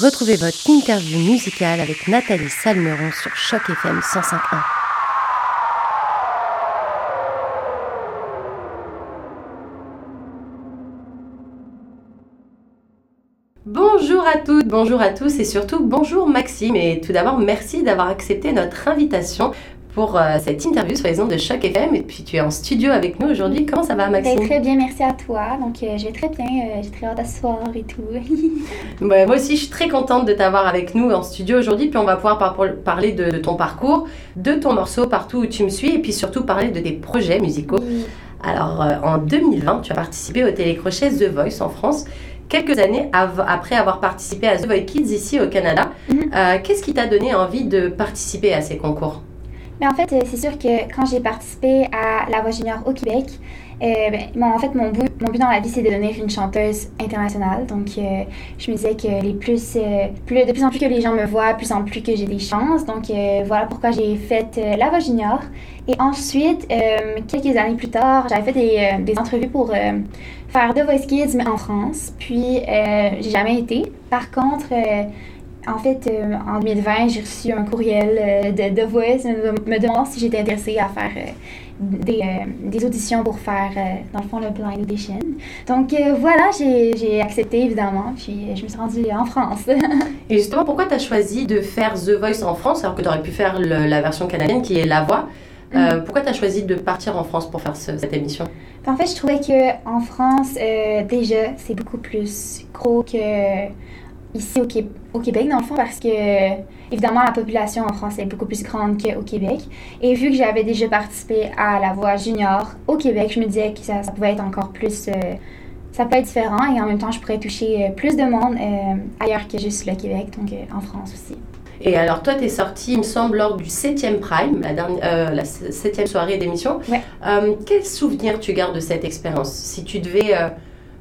Retrouvez votre interview musicale avec Nathalie Salmeron sur Choc FM 105.1. Bonjour à toutes, bonjour à tous et surtout bonjour Maxime. Et tout d'abord, merci d'avoir accepté notre invitation pour euh, cette interview sur les ondes de Choc FM. Et puis tu es en studio avec nous aujourd'hui. Comment ça va, Maxime? ben, Très bien, merci à toi. Donc euh, je vais très bien, euh, j'ai très hâte d'asseoir et tout. Ben, moi aussi, je suis très contente de t'avoir avec nous en studio aujourd'hui. Puis on va pouvoir parler de, ton parcours, de ton morceau partout où tu me suis, et puis surtout parler de tes projets musicaux. Alors en 2020, tu as participé au télécrochet The Voice en France quelques années après avoir participé à The Voice Kids ici au Canada. Mhm. Qu'est-ce qui t'a donné envie de participer à ces concours? Mais en fait, euh, c'est sûr que quand j'ai participé à La Voix Junior au Québec, euh, ben, en fait, mon but, mon but dans la vie, c'est de devenir une chanteuse internationale. Donc, euh, je me disais que les plus, plus, de plus en plus que les gens me voient, plus en plus que j'ai des chances. Donc, voilà pourquoi j'ai fait La Voix Junior. Et ensuite, quelques années plus tard, j'avais fait des, des entrevues pour faire The Voice Kids, mais en France. Puis, j'ai jamais été. Par contre, en fait, euh, en 2020, j'ai reçu un courriel euh, de The Voice me, demandant si j'étais intéressée à faire euh, des, des, auditions pour faire, dans le fond, le blind audition. Donc voilà, j'ai accepté évidemment, puis je me suis rendue en France. Et justement, pourquoi tu as choisi de faire The Voice en France alors que tu aurais pu faire la version canadienne qui est La Voix? Mm. Pourquoi tu as choisi de partir en France pour faire cette émission? En fait, je trouvais qu'en France, déjà, c'est beaucoup plus gros que ici au, au, Québec, dans le fond, parce que, évidemment, la population en France est beaucoup plus grande qu'au Québec. Et vu que j'avais déjà participé à la voix junior au Québec, je me disais que ça, pouvait être encore plus. Euh, ça peut être différent et en même temps, je pourrais toucher euh, plus de monde euh, ailleurs que juste le Québec, donc en France aussi. Et alors, toi, tu es sorti, il me semble, lors du 7e Prime, la, dernière, la 7e soirée d'émission. Ouais. quel souvenir tu gardes de cette expérience? Si tu devais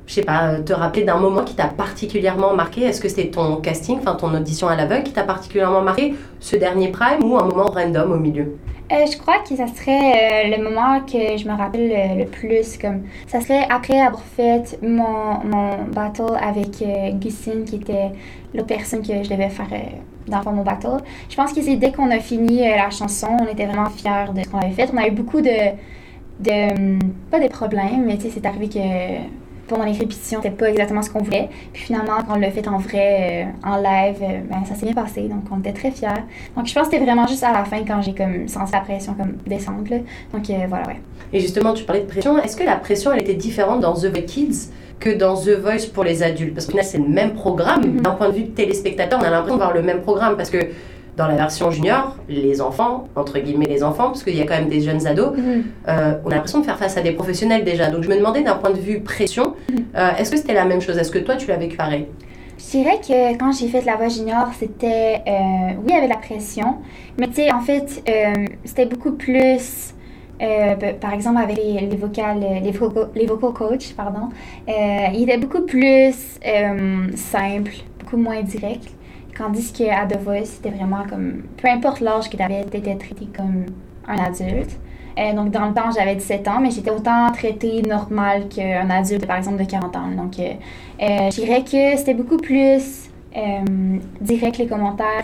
je sais pas, te rappeler d'un moment qui t'a particulièrement marqué? Est-ce que c'était ton casting, enfin ton audition à l'aveugle qui t'a particulièrement marqué, ce dernier prime ou un moment random au milieu? Euh, je crois que ça serait euh, le moment que je me rappelle le, plus. Comme, ça serait après avoir fait mon, mon battle avec euh, Gustine, qui était l'autre personne que je devais faire dans mon battle. Je pense que c'est dès qu'on a fini la chanson, on était vraiment fiers de ce qu'on avait fait. On a eu beaucoup de. de hum, pas des problèmes, mais c'est arrivé que pendant les répétitions, c'était pas exactement ce qu'on voulait. Puis finalement, quand on l'a fait en vrai, euh, en live, euh, ben, ça s'est bien passé. Donc, on était très fiers. Donc, je pense que c'était vraiment juste à la fin quand j'ai comme senti la pression comme descendre. Donc, euh, voilà, ouais. Et justement, tu parlais de pression. Est-ce que la pression, elle était différente dans The Voice Kids que dans The Voice pour les adultes? Parce que là, c'est le même programme. Mm-hmm. D'un point de vue de téléspectateur, on a l'impression de voir le même programme parce que dans la version junior, les enfants, entre guillemets les enfants, parce qu'il y a quand même des jeunes ados, mhm. euh, on a l'impression de faire face à des professionnels déjà. Donc je me demandais d'un point de vue pression, mhm. euh, est-ce que c'était la même chose? Est-ce que toi tu l'as vécu pareil? Je dirais que quand j'ai fait la voix junior, c'était. Euh, oui, il y avait la pression, mais tu sais, en fait, c'était beaucoup plus. par exemple, avec les, les vocales, les, vocal, les vocal coach, pardon, il était beaucoup plus simple, beaucoup moins direct. Tandis qu'à The Voice, c'était vraiment comme. Peu importe l'âge que tu avais, tu étais traité comme un adulte. Euh, donc, dans le temps, j'avais 17 ans, mais j'étais autant traité normal qu'un adulte, par exemple, de 40 ans. Donc, euh, euh, je dirais que c'était beaucoup plus direct les commentaires.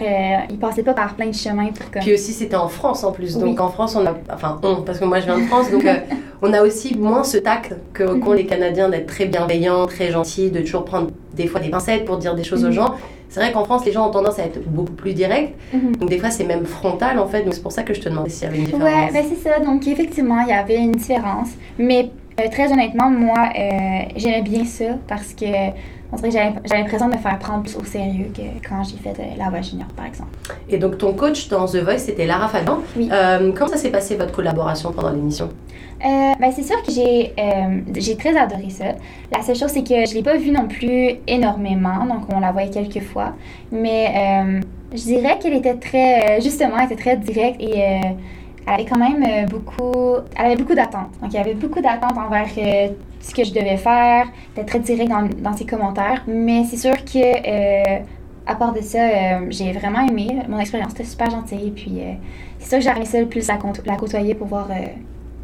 ils passaient pas par plein de chemins pour Puis aussi, c'était en France en plus. Donc, en France, on a. Enfin, on, parce que moi, je viens de France, donc on a aussi moins ce tact qu'ont mhm. les Canadiens d'être très bienveillants, très gentils, de toujours prendre des fois des pincettes pour dire des choses aux mhm. gens. C'est vrai qu'en France, les gens ont tendance à être beaucoup plus directs. Mhm. Donc, des fois, c'est même frontal, en fait. Donc, c'est pour ça que je te demandais s'il y avait une différence. Ouais, ben c'est ça. Donc, effectivement, il y avait une différence. Mais euh, très honnêtement, moi, euh, j'aimais bien ça parce que on dirait j'avais l'impression de me faire prendre plus au sérieux que quand j'ai fait euh, la voix junior, par exemple. Et donc, ton coach dans The Voice, c'était Lara Fagan. Oui. comment ça s'est passé, votre collaboration pendant l'émission? Euh, ben c'est sûr que j'ai euh, j'ai très adoré ça. La seule chose, c'est que je l'ai pas vue non plus énormément, donc on la voyait quelques fois. Mais euh, je dirais qu'elle était très, justement, elle était très directe et elle avait quand même beaucoup, elle avait beaucoup d'attentes. Donc il y avait beaucoup d'attentes envers ce que je devais faire. Était très directe dans, dans ses commentaires. Mais c'est sûr que à part de ça, j'ai vraiment aimé mon expérience. C'était super gentil. Puis c'est sûr que j'aurais aimé ça le plus la, la côtoyer pour voir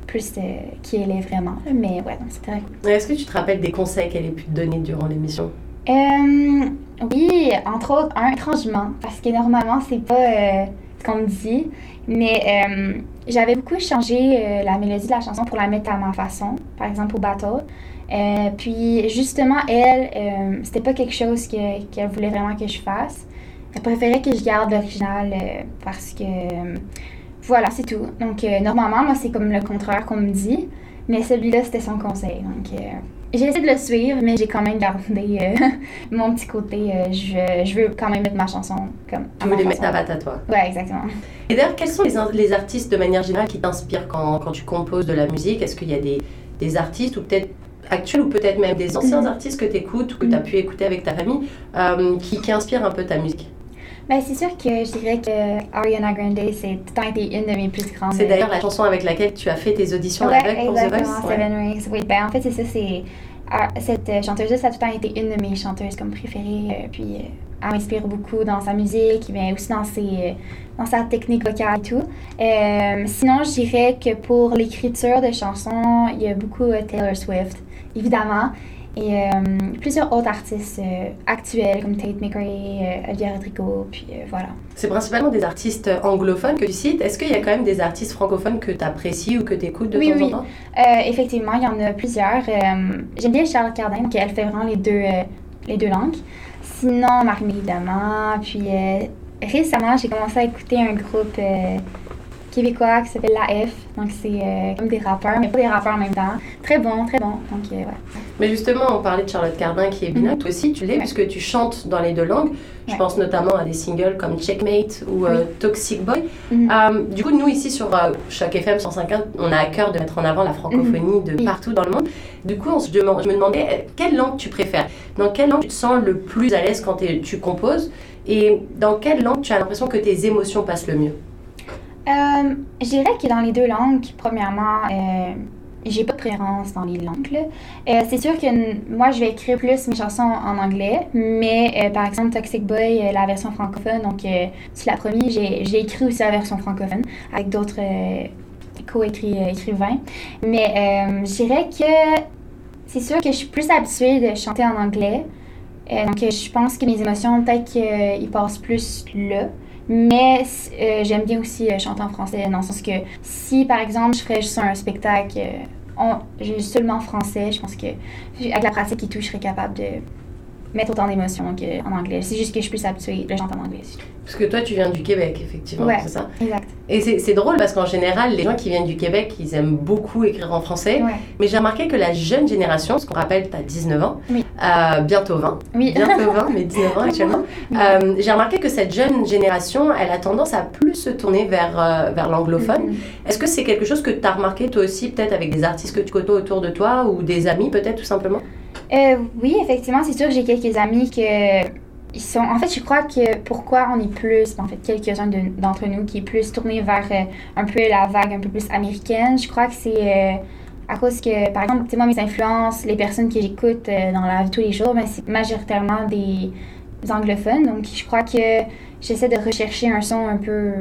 plus qui elle est vraiment. Mais ouais, donc c'était très cool. Est-ce que tu te rappelles des conseils qu'elle ait pu te donner durant l'émission? Oui, entre autres, un étrangement, parce que normalement, c'est pas ce qu'on me dit. Mais j'avais beaucoup changé la mélodie de la chanson pour la mettre à ma façon, par exemple au bateau. puis justement, elle, c'était pas quelque chose qu'elle voulait vraiment que je fasse. Elle préférait que je garde l'original parce que voilà, c'est tout. Donc, euh, normalement, moi, c'est comme le contraire qu'on me dit, mais celui-là, c'était son conseil. Donc, euh, j'ai essayé de le suivre, mais j'ai quand même gardé euh, mon petit côté. je, je, veux quand même mettre ma chanson comme. Tu veux les mettre à à toi? Ouais, exactement. Et d'ailleurs, quels sont les, les, artistes de manière générale qui t'inspirent quand, quand, tu composes de la musique? Est-ce qu'il y a des, des artistes ou peut-être actuels ou peut-être même des anciens mhm. artistes que tu écoutes ou que tu as mhm. pu écouter avec ta famille qui, qui inspirent un peu ta musique? Ben, c'est sûr que je dirais que Ariana Grande, c'est tout le temps été une de mes plus grandes. C'est d'ailleurs la chanson avec laquelle tu as fait tes auditions avec pour The Voice. Seven Rings. Oui, ben, en fait, c'est ça, c'est. Ah, cette chanteuse-là, ça a tout le temps été une de mes chanteuses comme préférées. Euh, puis euh, elle m'inspire beaucoup dans sa musique, mais aussi dans, ses, dans sa technique vocale et tout. Euh, sinon, je dirais que pour l'écriture de chansons, il y a beaucoup Taylor Swift, évidemment et euh, plusieurs autres artistes euh, actuels comme Tate McRae, euh, Olivia Rodrigo, puis voilà. C'est principalement des artistes anglophones que tu cites. Est-ce qu'il y a quand même des artistes francophones que tu apprécies ou que tu écoutes de temps en temps? Oui, effectivement, il y en a plusieurs. J'aime bien Charlotte Cardin, qui elle fait vraiment les deux, les deux langues. Sinon, Marie évidemment. Puis récemment, j'ai commencé à écouter un groupe québécois qui s'appelle La F. Donc, c'est euh, comme des rappeurs, mais pas des rappeurs en même temps. Très bon, très bon. Donc, euh, ouais. Mais justement, on parlait de Charlotte Cardin qui est bilingue. Mhm. Toi aussi, tu l'es, puisque tu chantes dans les deux langues. Je pense notamment à des singles comme Checkmate ou euh, Toxic Boy. Mhm. du coup, nous, ici, sur chaque FM 150, on a à cœur de mettre en avant la francophonie mhm. de partout dans le monde. Du coup, on se demande, je me demandais, quelle langue tu préfères? Dans quelle langue tu te sens le plus à l'aise quand tu composes? Et dans quelle langue tu as l'impression que tes émotions passent le mieux? Euh, je dirais que dans les deux langues, premièrement, euh, j'ai pas de préférence dans les langues. Euh, c'est sûr que moi, je vais écrire plus mes chansons en anglais, mais par exemple, Toxic Boy, la version francophone, donc c'est la première, j'ai écrit aussi la version francophone avec d'autres co-écrivains. Mais je dirais que c'est sûr que je suis plus habituée de chanter en anglais. donc, je pense que mes émotions, peut-être qu'ils passent plus là. Mais euh, j'aime bien aussi euh, chanter en français, dans le sens que si, par exemple, je ferais un spectacle euh, seulement en français, je pense que avec la pratique et tout, je serais capable de mettre autant d'émotions qu'en anglais. C'est juste que je suis plus habituée de chanter en anglais. Parce que toi, tu viens du Québec, effectivement, ouais, c'est ça? exact. Et c'est drôle parce qu'en général, les gens qui viennent du Québec, ils aiment beaucoup écrire en français. Mais j'ai remarqué que la jeune génération, ce qu'on rappelle, tu as 19 ans, euh, bientôt 20. Oui. Bientôt 20, mais 19 ans actuellement. Euh, j'ai remarqué que cette jeune génération, elle a tendance à plus se tourner vers, euh, vers l'anglophone. Mm-hmm. Est-ce que c'est quelque chose que tu as remarqué toi aussi, peut-être avec des artistes que tu côtoies autour de toi ou des amis, peut-être tout simplement? Euh, oui, effectivement, c'est sûr que j'ai quelques amis que ils sont. En fait, je crois que pourquoi on est plus, en fait, quelques-uns d'entre nous qui est plus tourné vers euh, un peu la vague un peu plus américaine. Je crois que c'est euh, à cause que, par exemple, moi, mes influences, les personnes que j'écoute dans la vie tous les jours, ben, c'est majoritairement des anglophones. Donc, je crois que j'essaie de rechercher un son un peu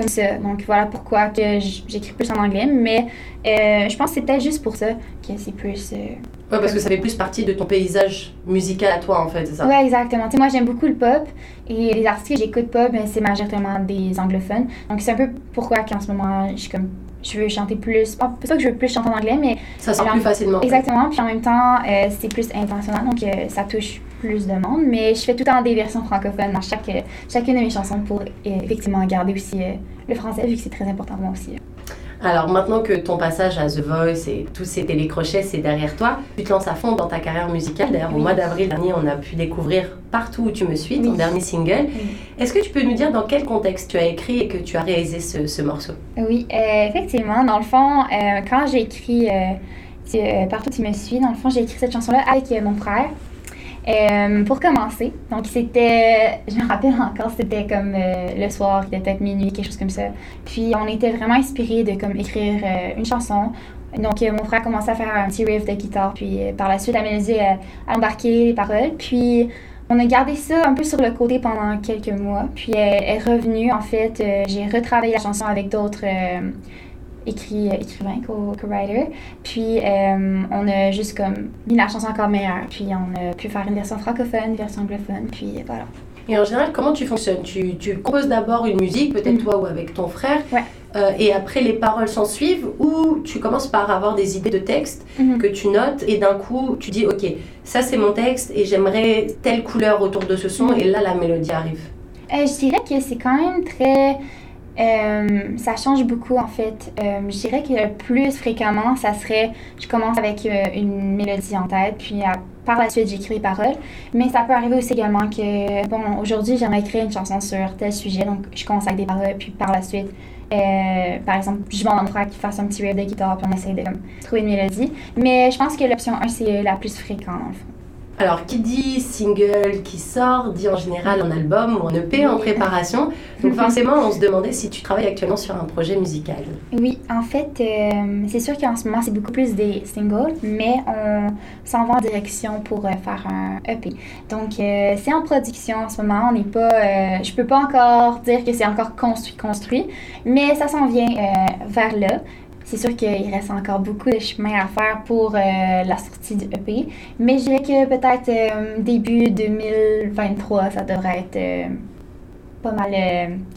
comme ça. Donc voilà pourquoi que j'écris plus en anglais. Mais je pense que c'est peut-être juste pour ça que c'est plus Ouais, parce que ça fait plus partie de ton paysage musical à toi, en fait, c'est ça? Ouais, exactement. Tu sais, moi, j'aime beaucoup le pop et les artistes que j'écoute pas, ben, c'est majoritairement des anglophones. Donc, c'est un peu pourquoi qu'en ce moment, je suis comme. Je veux chanter plus. Pas que je veux plus chanter en anglais, mais. Ça sort plus facilement. Exactement. Puis en même temps, euh, c'est plus international, donc euh, ça touche plus de monde. Mais je fais tout le temps des versions francophones dans chaque, chacune de mes chansons pour euh, effectivement garder aussi le français, vu que c'est très important pour moi aussi. Alors maintenant que ton passage à The Voice et tous ces télécrochets, c'est derrière toi, tu te lances à fond dans ta carrière musicale. D'ailleurs, au mois d'avril dernier, on a pu découvrir Partout où tu me suis, ton dernier single. Est-ce que tu peux nous dire dans quel contexte tu as écrit et que tu as réalisé ce, morceau? Oui, euh, effectivement. Dans le fond, euh, quand j'ai écrit euh, Partout où tu me suis, dans le fond, j'ai écrit cette chanson-là avec mon frère. Euh, pour commencer, donc c'était, je me rappelle encore, c'était comme euh, le soir, il était peut-être minuit, quelque chose comme ça. Puis on était vraiment inspirés de comme écrire euh, une chanson. Donc mon frère a commencé à faire un petit riff de guitare, puis par la suite la mélodie a, embarqué les paroles. Puis on a gardé ça un peu sur le côté pendant quelques mois. Puis elle est revenue, en fait, j'ai retravaillé la chanson avec d'autres écrit, écrivain co-writer. Puis on a juste comme mis la chanson encore meilleure. Puis on a pu faire une version francophone, une version anglophone. Puis voilà. Et en général, comment tu fonctionnes? Tu, tu, composes d'abord une musique, peut-être mm. toi ou avec ton frère, euh, et après les paroles s'en suivent, ou tu commences par avoir des idées de texte mm-hmm. que tu notes, et d'un coup tu dis, ok, ça c'est mon texte, et j'aimerais telle couleur autour de ce son, et là la mélodie arrive. Euh, je dirais que c'est quand même très... Euh, ça change beaucoup en fait. je dirais que le plus fréquemment, ça serait, je commence avec une mélodie en tête, puis par la suite, j'écris les paroles. Mais ça peut arriver aussi également que, bon, aujourd'hui, j'aimerais écrire une chanson sur tel sujet, donc je commence avec des paroles, puis par la suite, euh, par exemple, je demande à qu'il fasse un petit riff de guitare, puis on essaie de trouver une mélodie. Mais je pense que l'option 1, c'est la plus fréquente, en fait. Alors, qui dit single qui sort, dit en général un album ou un EP en préparation. Donc, forcément, on se demandait si tu travailles actuellement sur un projet musical. Oui, en fait, euh, c'est sûr qu'en ce moment, c'est beaucoup plus des singles, mais on s'en va en direction pour euh, faire un EP. Donc, euh, c'est en production en ce moment. On n'est pas. je peux pas encore dire que c'est encore construit, construit, mais ça s'en vient vers là. C'est sûr qu'il reste encore beaucoup de chemin à faire pour euh, la sortie du EP, mais je dirais que peut-être euh, début 2023, ça devrait être euh, pas mal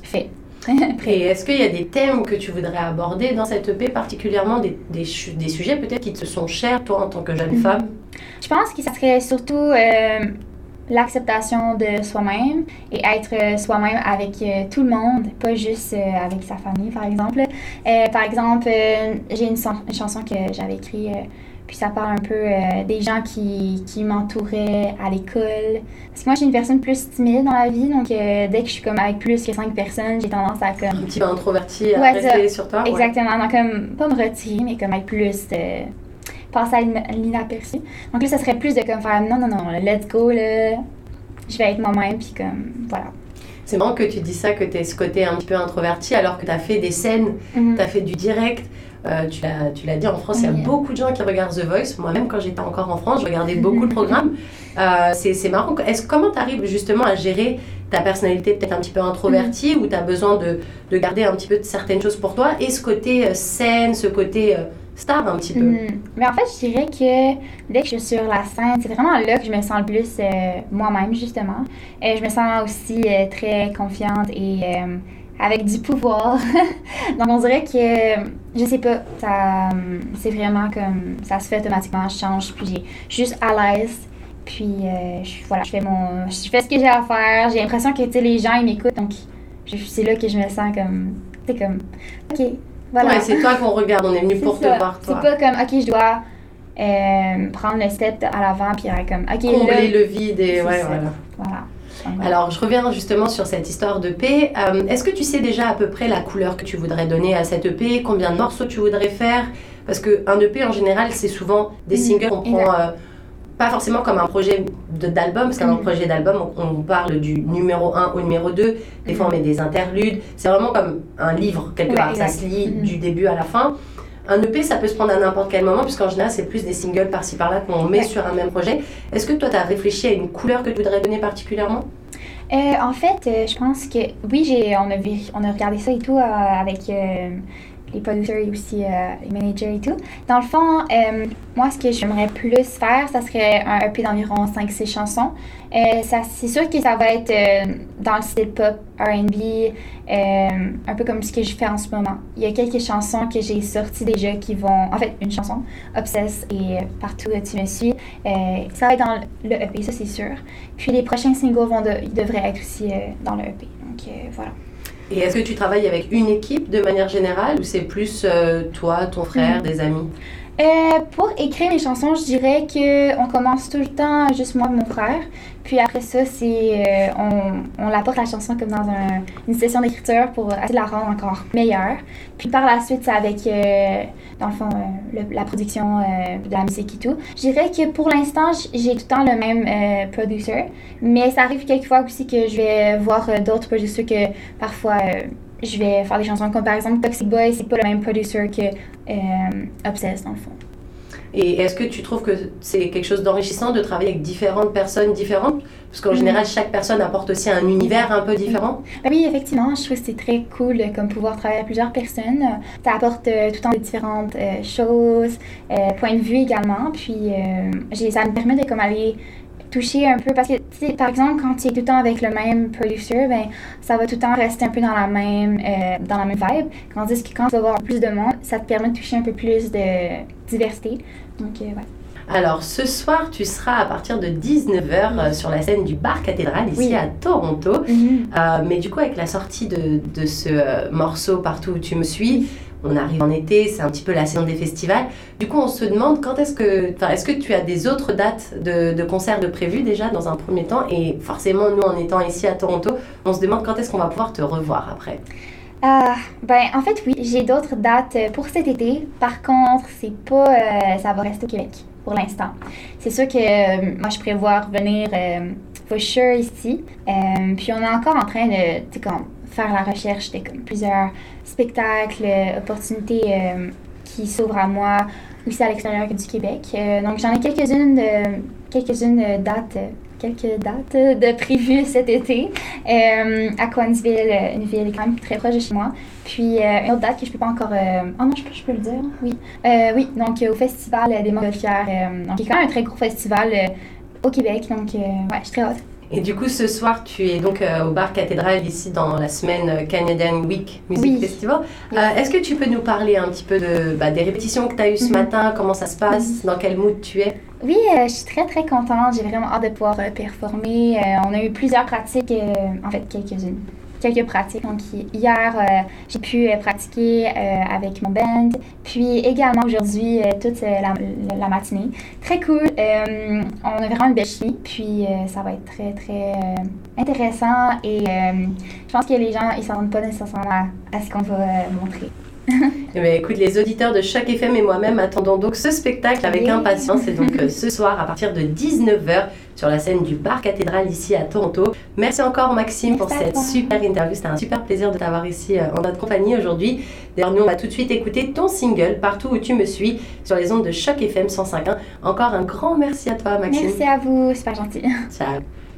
fait. Et est-ce qu'il y a des thèmes que tu voudrais aborder dans cette EP, particulièrement des, des, des sujets peut-être qui te sont chers, toi, en tant que jeune mhm. femme? Je pense que ça serait surtout l'acceptation de soi-même et être euh, soi-même avec euh, tout le monde, pas juste euh, avec sa famille, par exemple. par exemple, j'ai une, chanson que j'avais écrite, puis ça parle un peu des gens qui, qui m'entouraient à l'école. Parce que moi, j'ai une personne plus timide dans la vie, donc dès que je suis comme avec plus que cinq personnes, j'ai tendance à comme... Un petit peu introverti, à rester sur toi. Exactement, donc comme, pas me retirer, mais comme avec plus passer à l'inaperçu. Donc là, ça serait plus de comme faire non, non, non, let's go, là. Je vais être moi-même, puis comme, voilà. C'est marrant que tu dis ça, que tu es ce côté un petit peu introverti, alors que tu as fait des scènes, mhm. tu as fait du direct. Euh, tu l'as dit, en France, il y a beaucoup de gens qui regardent The Voice. Moi-même, quand j'étais encore en France, je regardais beaucoup de programmes. Euh, c'est marrant. Est comment tu arrives justement à gérer ta personnalité peut-être un petit peu introvertie, mhm. ou tu as besoin de, de, garder un petit peu de certaines choses pour toi, et ce côté euh, scène, ce côté star un petit peu. Mm. Mais en fait, je dirais que dès que je suis sur la scène, c'est vraiment là que je me sens le plus euh, moi-même, justement. Et je me sens aussi euh, très confiante et euh, avec du pouvoir. Donc, on dirait que, je sais pas, ça, c'est vraiment comme, ça se fait automatiquement, je change, puis je suis juste à l'aise. Puis, je, voilà, je fais mon, je fais ce que j'ai à faire. J'ai l'impression que, les gens, ils m'écoutent. Donc, c'est là que je me sens comme, tu comme, OK, voilà. c'est toi qu'on regarde, on est venu pour te voir, toi. C'est pas comme, OK, je dois euh, prendre le step à l'avant, puis comme, OK, Combler le vide et ouais, voilà. voilà. Alors, je reviens justement sur cette histoire de paix. Euh, est-ce que tu sais déjà à peu près la couleur que tu voudrais donner à cette EP Combien de morceaux tu voudrais faire? Parce qu'un EP, en général, c'est souvent des mm, singles qu'on prend pas forcément comme un projet d'album, parce qu'un projet d'album, on, parle du numéro 1 au numéro 2, des fois on met des interludes, c'est vraiment comme un livre, quelque part, ça se lit mm-hmm. du début à la fin. Un EP, ça peut se prendre à n'importe quel moment, puisqu'en général, c'est plus des singles par-ci par-là qu'on met sur un même projet. Est-ce que toi, tu as réfléchi à une couleur que tu voudrais donner particulièrement? Euh, En fait, euh, je pense que oui, on a, on a regardé ça et tout euh, avec les producteurs et aussi euh, les managers et tout. Dans le fond, euh, moi, ce que j'aimerais plus faire, ça serait un EP d'environ 5-6 chansons. Euh, c'est sûr que ça va être dans le style pop, RB, un peu comme ce que je fais en ce moment. Il y a quelques chansons que j'ai sorties déjà qui vont. En fait, une chanson, Obsess et Partout où tu me suis. ça va être dans le EP, ça c'est sûr. Puis les prochains singles vont devraient être aussi dans le EP. Donc voilà. Et est-ce que tu travailles avec une équipe de manière générale ou c'est plus euh, toi, ton frère, mm. des amis? Euh, pour écrire mes chansons, je dirais que on commence tout le temps juste moi et mon frère. Puis après ça, c'est euh, on, on apporte la chanson comme dans une session d'écriture pour essayer de la rendre encore meilleure. Puis par la suite, c'est avec, euh, dans le fond, la production de la musique et tout. Je dirais que pour l'instant, j'ai tout le temps le même producer. Mais ça arrive quelquefois aussi que je vais voir d'autres producers que parfois je vais faire des chansons comme par exemple Toxic Boy, c'est pas le même producer que euh, Obsessed dans le fond. Et est-ce que tu trouves que c'est quelque chose d'enrichissant de travailler avec différentes personnes différentes? Parce qu'en général, chaque personne apporte aussi un univers un peu différent. Ben oui, effectivement, je trouve que c'est très cool euh, comme pouvoir travailler avec plusieurs personnes. Ça apporte euh, tout le temps différentes euh, choses, points de vue également. Puis ça me permet de comme aller toucher un peu parce que tu sais par exemple quand tu es tout le temps avec le même producer ben ça va tout le temps rester un peu dans la même dans la même vibe. Tandis que quand tu vas voir plus de monde ça te permet de toucher un peu plus de diversité. Donc ouais. Alors, ce soir, tu seras à partir de 19h euh, sur la scène du Bar Cathédrale, ici à Toronto. Mhm. Euh, mais du coup, avec la sortie de, de ce euh, morceau Partout où tu me suis, on arrive en été, c'est un petit peu la saison des festivals. Du coup, on se demande quand est-ce que, est-ce que tu as des autres dates de, concerts de prévues déjà dans un premier temps? Et forcément, nous, en étant ici à Toronto, on se demande quand est-ce qu'on va pouvoir te revoir après? Ah, ben, en fait, oui, j'ai d'autres dates pour cet été. Par contre, c'est pas, ça va rester au Québec pour l'instant. C'est sûr que euh, moi, je prévois revenir euh, for sure ici. Euh, puis on est encore en train de comme, faire la recherche de comme, plusieurs spectacles, opportunités qui s'ouvrent à moi aussi à l'extérieur du Québec. donc j'en ai quelques-unes de quelques-unes dates quelques dates de prévues cet été euh, à Coansville, une ville quand même très proche de chez moi. Puis euh, une autre date que je peux pas encore. Euh, oh non, je peux, je peux le dire. Oui. oui, donc au Festival des Montgolfières, donc qui est quand même un très gros festival au Québec. Donc, ouais, je suis très hâte. Et du coup, ce soir, tu es donc au bar cathédrale ici dans la semaine Canadian Week Music Festival. Est-ce que tu peux nous parler un petit peu de, bah, des répétitions que tu as eues ce mhm. matin, comment ça se passe, mhm. dans quel mood tu es? Oui, euh, je suis très très contente. J'ai vraiment hâte de pouvoir euh, performer. Euh, on a eu plusieurs pratiques, en fait quelques-unes, quelques pratiques. Donc hier, j'ai pu pratiquer avec mon band. Puis également aujourd'hui, toute la, matinée. Très cool. on a vraiment une belle chimie. Puis ça va être très très intéressant. Et je pense que les gens ils s'en rendent pas nécessairement à ce qu'on va montrer. Eh ben, écoute, les auditeurs de chaque FM et moi-même attendons donc ce spectacle avec impatience. Et donc euh, ce soir à partir de 19h sur la scène du Bar Cathédrale ici à Toronto. Merci encore Maxime pour cette super interview. C'était un super plaisir de t'avoir ici euh, en notre compagnie aujourd'hui. D'ailleurs, nous on va tout de suite écouter ton single Partout où tu me suis sur les ondes de Choc FM 105.1. Encore un grand merci à toi Maxime. Merci à vous, c'est pas gentil. Ciao.